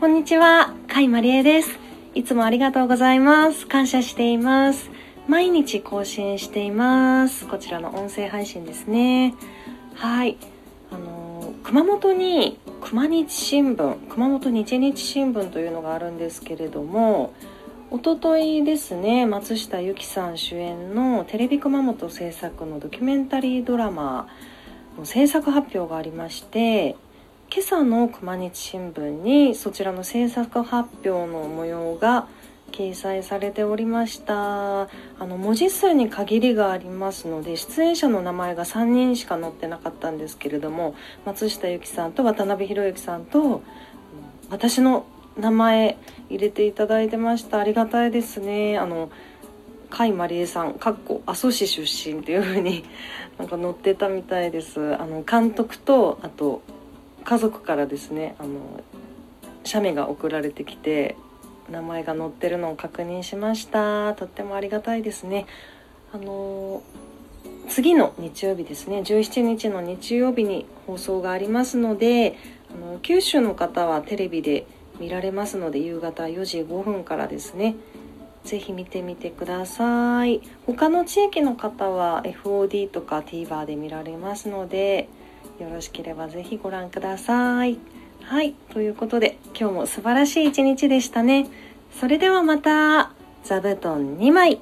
こんにちは、甲斐まりえです。いつもありがとうございます。感謝しています。毎日更新しています。こちらの音声配信ですね。はい。あのー、熊本に熊日新聞、熊本日日新聞というのがあるんですけれども、おとといですね、松下由紀さん主演のテレビ熊本制作のドキュメンタリードラマの制作発表がありまして、今朝の熊日新聞にそちらの制作発表の模様が掲載されておりました。あの文字数に限りがありますので出演者の名前が3人しか載ってなかったんですけれども松下由紀さんと渡辺裕之さんと私の名前入れていただいてました。ありがたいですね。あの甲斐まりえさんかっこ阿蘇市出身っていう風に なんか載ってたみたいです。あの監督とあと家族からですねあの写メが送られてきて名前が載ってるのを確認しました。とってもありがたいですね。あの次の日曜日ですね。17日の日曜日に放送がありますのであの九州の方はテレビで見られますので夕方4時5分からですねぜひ見てみてください他の地域の方は FOD とか TVer で見られますのでよろしければぜひご覧ください。はい。ということで、今日も素晴らしい一日でしたね。それではまた、座布団2枚。